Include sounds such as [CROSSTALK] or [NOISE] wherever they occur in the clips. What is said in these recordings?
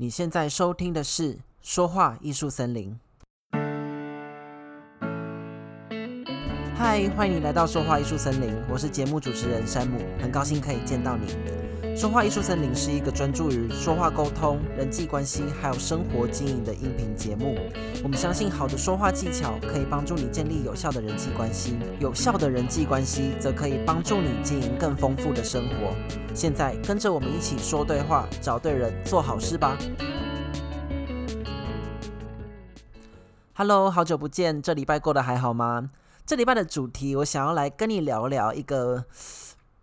你现在收听的是《说话艺术森林》。嗨，欢迎你来到《说话艺术森林》，我是节目主持人山姆，很高兴可以见到你。《说话艺术森林》是一个专注于说话沟通、人际关系还有生活经营的音频节目。我们相信，好的说话技巧可以帮助你建立有效的人际关系，有效的人际关系则可以帮助你经营更丰富的生活。现在，跟着我们一起说对话，找对人，做好事吧。Hello，好久不见，这礼拜过得还好吗？这礼拜的主题，我想要来跟你聊聊一个。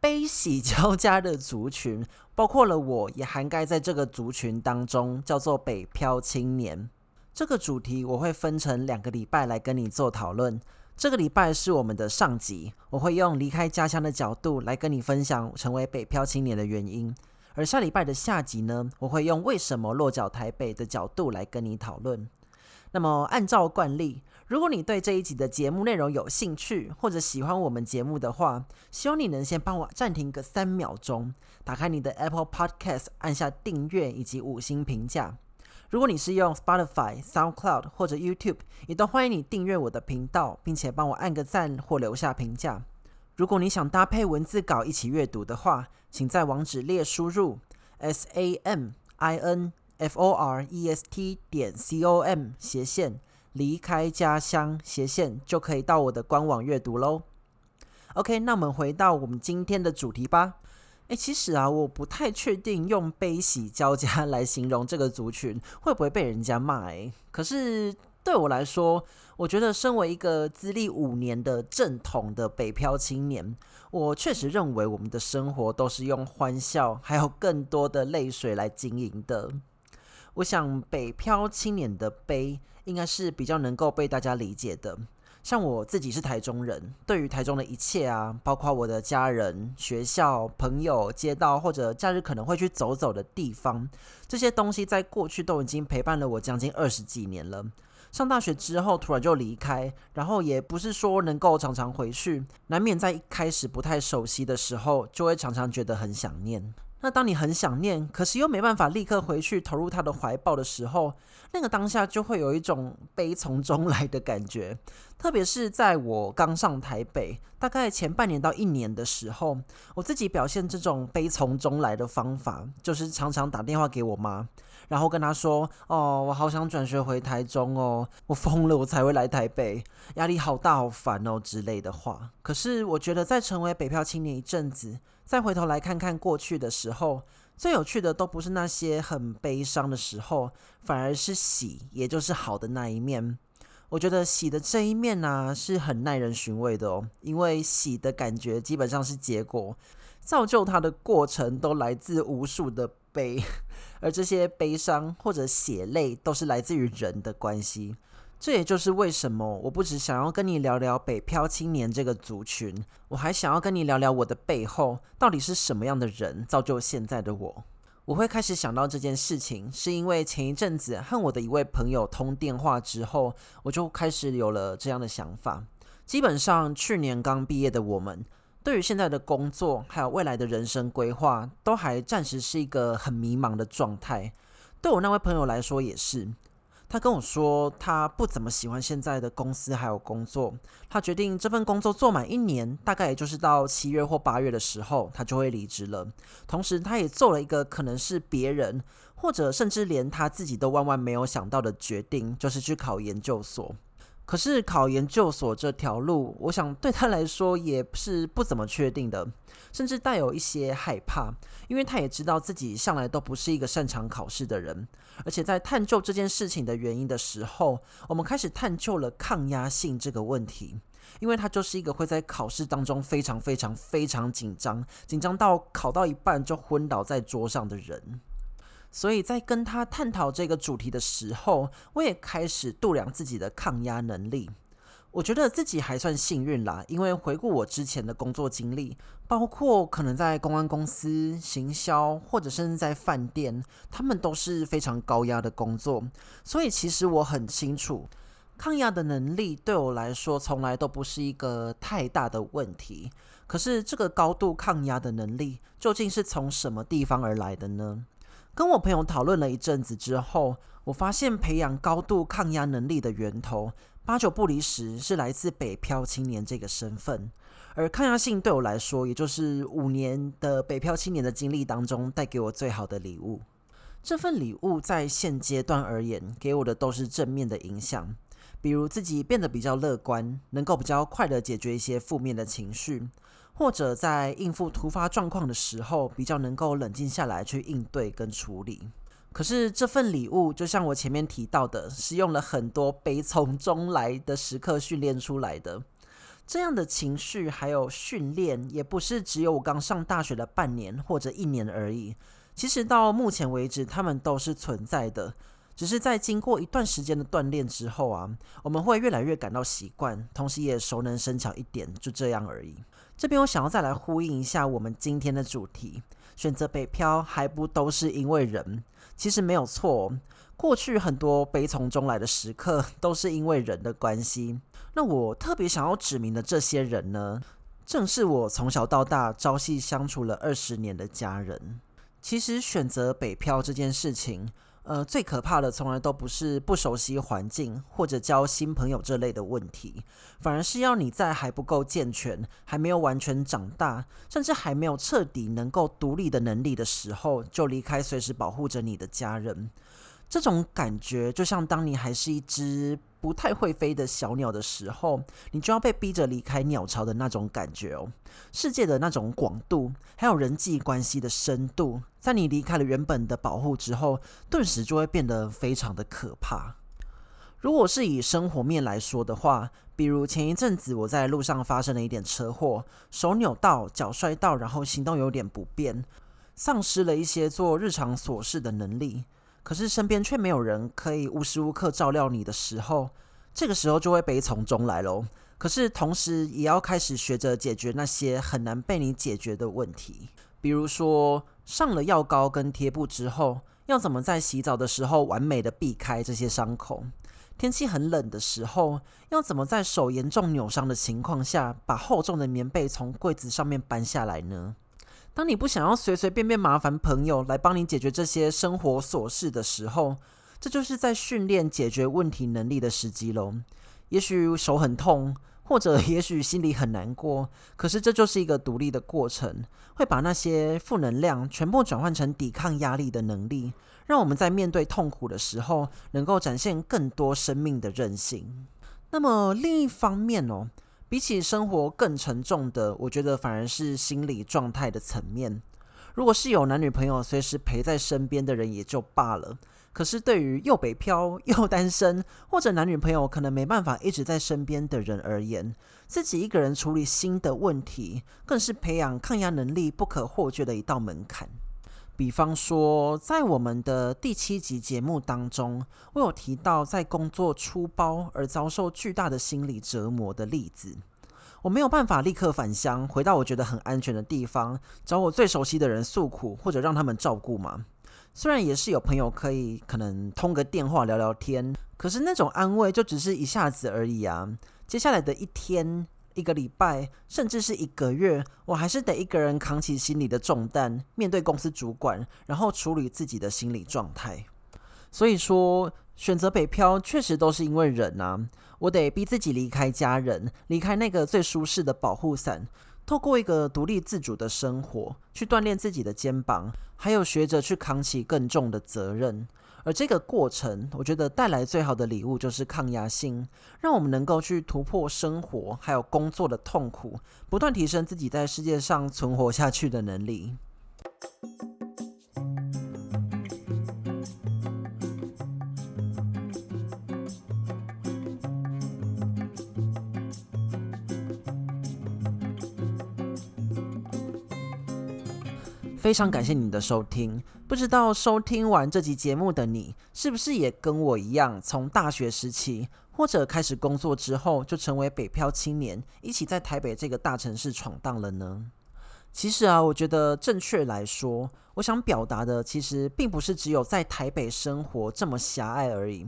悲喜交加的族群，包括了我，也涵盖在这个族群当中，叫做北漂青年。这个主题我会分成两个礼拜来跟你做讨论。这个礼拜是我们的上集，我会用离开家乡的角度来跟你分享成为北漂青年的原因。而下礼拜的下集呢，我会用为什么落脚台北的角度来跟你讨论。那么按照惯例，如果你对这一集的节目内容有兴趣，或者喜欢我们节目的话，希望你能先帮我暂停个三秒钟，打开你的 Apple Podcast，按下订阅以及五星评价。如果你是用 Spotify、SoundCloud 或者 YouTube，也都欢迎你订阅我的频道，并且帮我按个赞或留下评价。如果你想搭配文字稿一起阅读的话，请在网址列输入 S A M I N F O R E S T 点 C O M 斜线。离开家乡斜线就可以到我的官网阅读喽。OK，那我们回到我们今天的主题吧。诶，其实啊，我不太确定用悲喜交加来形容这个族群会不会被人家骂。诶，可是对我来说，我觉得身为一个资历五年的正统的北漂青年，我确实认为我们的生活都是用欢笑还有更多的泪水来经营的。我想北漂青年的悲应该是比较能够被大家理解的。像我自己是台中人，对于台中的一切啊，包括我的家人、学校、朋友、街道或者假日可能会去走走的地方，这些东西在过去都已经陪伴了我将近二十几年了。上大学之后突然就离开，然后也不是说能够常常回去，难免在一开始不太熟悉的时候，就会常常觉得很想念。那当你很想念，可是又没办法立刻回去投入他的怀抱的时候，那个当下就会有一种悲从中来的感觉。特别是在我刚上台北，大概前半年到一年的时候，我自己表现这种悲从中来的方法，就是常常打电话给我妈，然后跟他说：“哦，我好想转学回台中哦，我疯了，我才会来台北，压力好大，好烦哦之类的话。”可是我觉得，在成为北漂青年一阵子。再回头来看看过去的时候，最有趣的都不是那些很悲伤的时候，反而是喜，也就是好的那一面。我觉得喜的这一面呢、是很耐人寻味的哦，因为喜的感觉基本上是结果，造就它的过程都来自无数的悲，而这些悲伤或者血泪都是来自于人的关系。这也就是为什么我不只想要跟你聊聊北漂青年这个族群，我还想要跟你聊聊我的背后到底是什么样的人造就现在的我。我会开始想到这件事情，是因为前一阵子和我的一位朋友通电话之后，我就开始有了这样的想法。基本上，去年刚毕业的我们，对于现在的工作还有未来的人生规划，都还暂时是一个很迷茫的状态。对我那位朋友来说，也是。他跟我说，他不怎么喜欢现在的公司还有工作。他决定这份工作做满一年，大概也就是到七月或八月的时候，他就会离职了。同时，他也做了一个可能是别人，或者甚至连他自己都万万没有想到的决定，就是去考研究所。可是考研究所这条路，我想对他来说也是不怎么确定的，甚至带有一些害怕，因为他也知道自己向来都不是一个擅长考试的人。而且在探究这件事情的原因的时候，我们开始探究了抗压性这个问题，因为他就是一个会在考试当中非常非常非常紧张，紧张到考到一半就昏倒在桌上的人。所以在跟他探讨这个主题的时候，我也开始度量自己的抗压能力。我觉得自己还算幸运啦，因为回顾我之前的工作经历，包括可能在公关公司、行销，或者甚至在饭店，他们都是非常高压的工作。所以其实我很清楚，抗压的能力对我来说从来都不是一个太大的问题。可是这个高度抗压的能力究竟是从什么地方而来的呢？跟我朋友讨论了一阵子之后，我发现培养高度抗压能力的源头，八九不离十是来自北漂青年这个身份。而抗压性对我来说，也就是五年的北漂青年的经历当中带给我最好的礼物。这份礼物在现阶段而言，给我的都是正面的影响，比如自己变得比较乐观，能够比较快地解决一些负面的情绪，或者在应付突发状况的时候，比较能够冷静下来去应对跟处理。可是这份礼物，就像我前面提到的，是用了很多悲从中来的时刻训练出来的。这样的情绪还有训练，也不是只有我刚上大学的半年或者一年而已。其实到目前为止，他们都是存在的，只是在经过一段时间的锻炼之后啊，我们会越来越感到习惯，同时也熟能生巧一点，就这样而已。这边我想要再来呼应一下我们今天的主题：选择北漂还不都是因为人？其实没有错。过去很多悲从中来的时刻，都是因为人的关系。那我特别想要指明的这些人呢，正是我从小到大朝夕相处了二十年的家人。其实选择北漂这件事情，呃，最可怕的从来都不是不熟悉环境或者交新朋友这类的问题，反而是要你在还不够健全、还没有完全长大，甚至还没有彻底能够独立的能力的时候，就离开随时保护着你的家人。这种感觉就像当你还是一只不太会飞的小鸟的时候，你就要被逼着离开鸟巢的那种感觉哦。世界的那种广度，还有人际关系的深度，在你离开了原本的保护之后，顿时就会变得非常的可怕。如果是以生活面来说的话，比如前一阵子我在路上发生了一点车祸，手扭到，脚摔到，然后行动有点不便，丧失了一些做日常琐事的能力。可是身边却没有人可以无时无刻照料你的时候，这个时候就会悲从中来喽。可是同时也要开始学着解决那些很难被你解决的问题，比如说上了药膏跟贴布之后，要怎么在洗澡的时候完美的避开这些伤口？天气很冷的时候，要怎么在手严重扭伤的情况下，把厚重的棉被从柜子上面搬下来呢？当你不想要随随便便麻烦朋友来帮你解决这些生活琐事的时候，这就是在训练解决问题能力的时机喽。也许手很痛，或者 [LAUGHS] 也许心里很难过，可是这就是一个独立的过程，会把那些负能量全部转换成抵抗压力的能力，让我们在面对痛苦的时候，能够展现更多生命的韧性。那么另一方面哦。比起生活更沉重的，我觉得反而是心理状态的层面。如果是有男女朋友随时陪在身边的人也就罢了，可是对于又北漂又单身，或者男女朋友可能没办法一直在身边的人而言，自己一个人处理新的问题，更是培养抗压能力不可或缺的一道门槛。比方说，在我们的第七集节目当中，我有提到在工作出包而遭受巨大的心理折磨的例子。我没有办法立刻返乡，回到我觉得很安全的地方，找我最熟悉的人诉苦，或者让他们照顾嘛。虽然也是有朋友可以可能通个电话聊聊天，可是那种安慰就只是一下子而已啊。接下来的一天。一个礼拜，甚至是一个月，我还是得一个人扛起心理的重担，面对公司主管，然后处理自己的心理状态。所以说，选择北漂确实都是因为人啊，我得逼自己离开家人，离开那个最舒适的保护伞，透过一个独立自主的生活，去锻炼自己的肩膀，还有学着去扛起更重的责任。而这个过程，我觉得带来最好的礼物就是抗压性，让我们能够去突破生活还有工作的痛苦，不断提升自己在世界上存活下去的能力。非常感谢你的收听。不知道收听完这集节目的你，是不是也跟我一样，从大学时期或者开始工作之后，就成为北漂青年，一起在台北这个大城市闯荡了呢？其实啊，我觉得正确来说，我想表达的其实并不是只有在台北生活这么狭隘而已。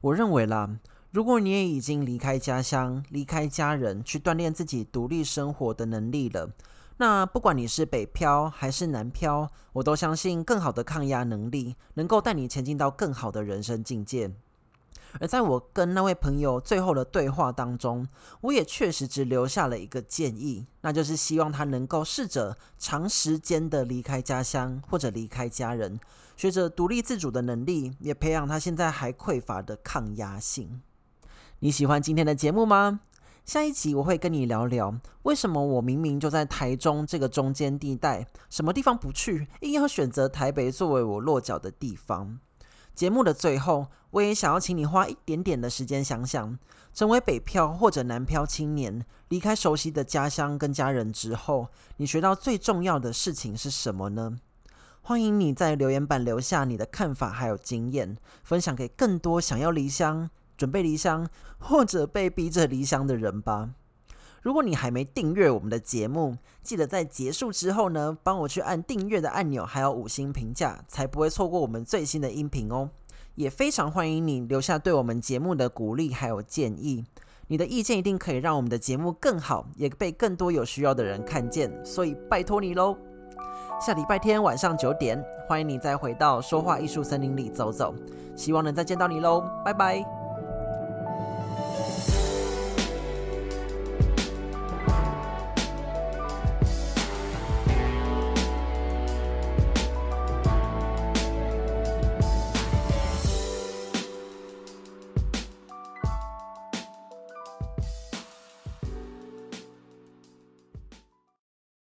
我认为啦，如果你也已经离开家乡、离开家人，去锻炼自己独立生活的能力了。那不管你是北漂还是南漂，我都相信更好的抗压能力能够带你前进到更好的人生境界。而在我跟那位朋友最后的对话当中，我也确实只留下了一个建议，那就是希望他能够试着长时间的离开家乡或者离开家人，学着独立自主的能力，也培养他现在还匮乏的抗压性。你喜欢今天的节目吗？下一集我会跟你聊聊，为什么我明明就在台中这个中间地带，什么地方不去，硬要选择台北作为我落脚的地方。节目的最后，我也想要请你花一点点的时间想想，成为北漂或者南漂青年，离开熟悉的家乡跟家人之后，你学到最重要的事情是什么呢？欢迎你在留言板留下你的看法还有经验，分享给更多想要离乡、准备离乡或者被逼着离乡的人吧。如果你还没订阅我们的节目，记得在结束之后呢，帮我去按订阅的按钮，还有五星评价，才不会错过我们最新的音频哦。也非常欢迎你留下对我们节目的鼓励还有建议，你的意见一定可以让我们的节目更好，也被更多有需要的人看见，所以拜托你喽。下礼拜天晚上九点，欢迎你再回到说话艺术森林里走走，希望能再见到你喽，拜拜。